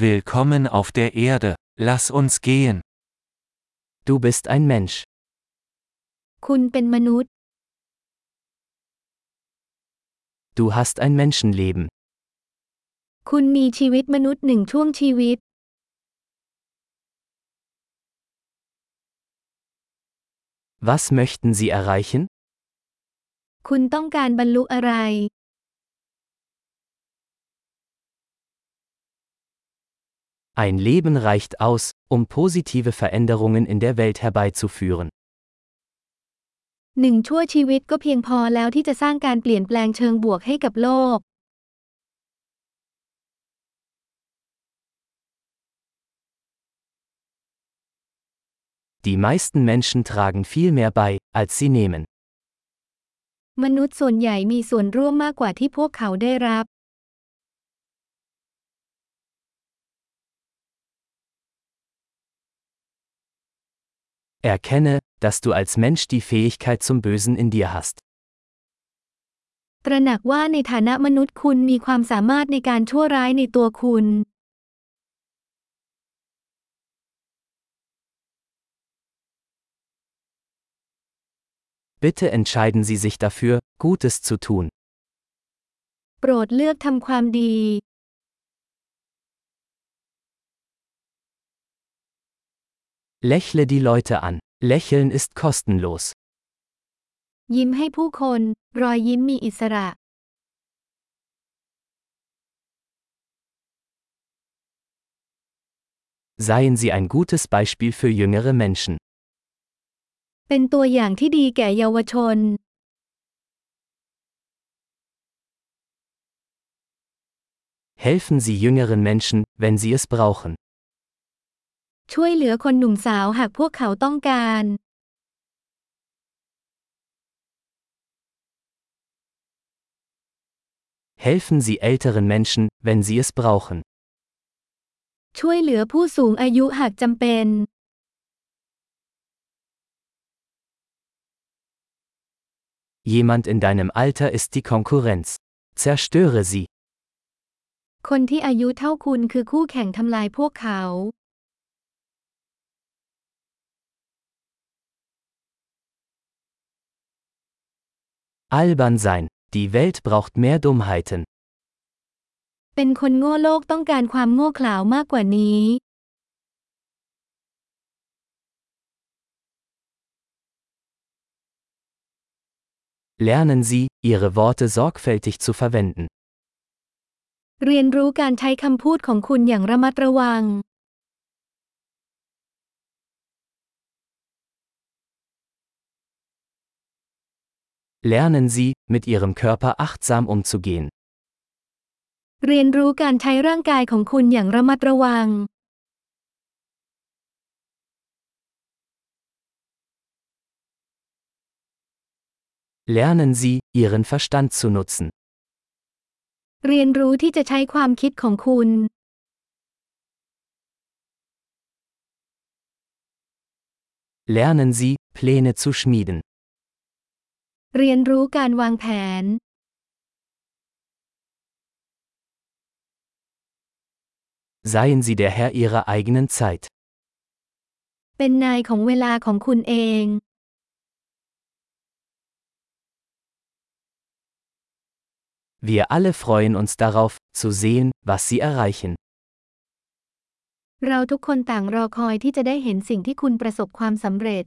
Willkommen auf der Erde, lass uns gehen. Du bist ein Mensch. คุณเป็นมนุษย์ Du hast ein Menschenleben. คุณมีชีวิตมนุษย์หนึ่งช่วงชีวิต Was möchten Sie erreichen? คุณต้องการบรรลุอะไร Ein Leben reicht aus, um positive Veränderungen in der Welt herbeizuführen. หนึ่งชั่วชีวิตก็เพียงพอแล้วที่จะสร้างการเปลี่ยนแปลงเชิงบวกให้กับโลก Die meisten Menschen tragen viel mehr bei, als sie nehmen. มนุษย์ส่วนใหญ่มีส่วนร่วมมากกว่าที่พวกเขาได้รับ Erkenne, dass du als Mensch die Fähigkeit zum Bösen in dir hast. ตระหนักว่าในฐานะมนุษย์คุณมีความสามารถในการชั่วร้ายในตัวคุณ Bitte entscheiden Sie sich dafür, Gutes zu tun. โปรดเลือกทำความดี Lächle die Leute an. Lächeln ist kostenlos. ยิ้มให้ผู้คน รอยยิ้มมีอิสระ Seien Sie ein gutes Beispiel für jüngere Menschen. เป็นตัวอย่างที่ดีแก่เยาวชน Helfen Sie jüngeren Menschen, wenn sie es brauchen. ช่วยเหลือคนหนุ่มสาวหากพวกเขาต้องการ Helfen Sie älteren Menschen, wenn sie es brauchen. ช่วยเหลือผู้สูงอายุหากจำเป็น Jemand in deinem Alter ist die Konkurrenz. Zerstöre sie. คนที่อายุเท่าคุณคือคู่แข่งทำลายพวกเขา Albern sein. Die Welt braucht mehr Dummheiten. เป็นคนโง่โลกต้องการความโง่เขลาวมากกว่านี้ Lernen Sie, Ihre Worte sorgfältig zu verwenden. เรียนรู้การใช้คำพูดของคุณอย่างระมัดระวัง Lernen Sie, mit Ihrem Körper achtsam umzugehen. เรียนรู้การใช้ร่างกายของคุณอย่างระมัดระวัง Lernen Sie, Ihren Verstand zu nutzen. เรียนรู้ที่จะใช้ความคิดของคุณ Lernen Sie, Pläne zu schmieden. เรียนรู้การวางแผน Seien Sie der Herr Ihrer eigenen Zeit. เป็นนายของเวลาของคุณเอง Wir alle freuen uns darauf, zu sehen, was Sie erreichen. เราทุกคนต่างรอคอยที่จะได้เห็นสิ่งที่คุณประสบความสำเร็จ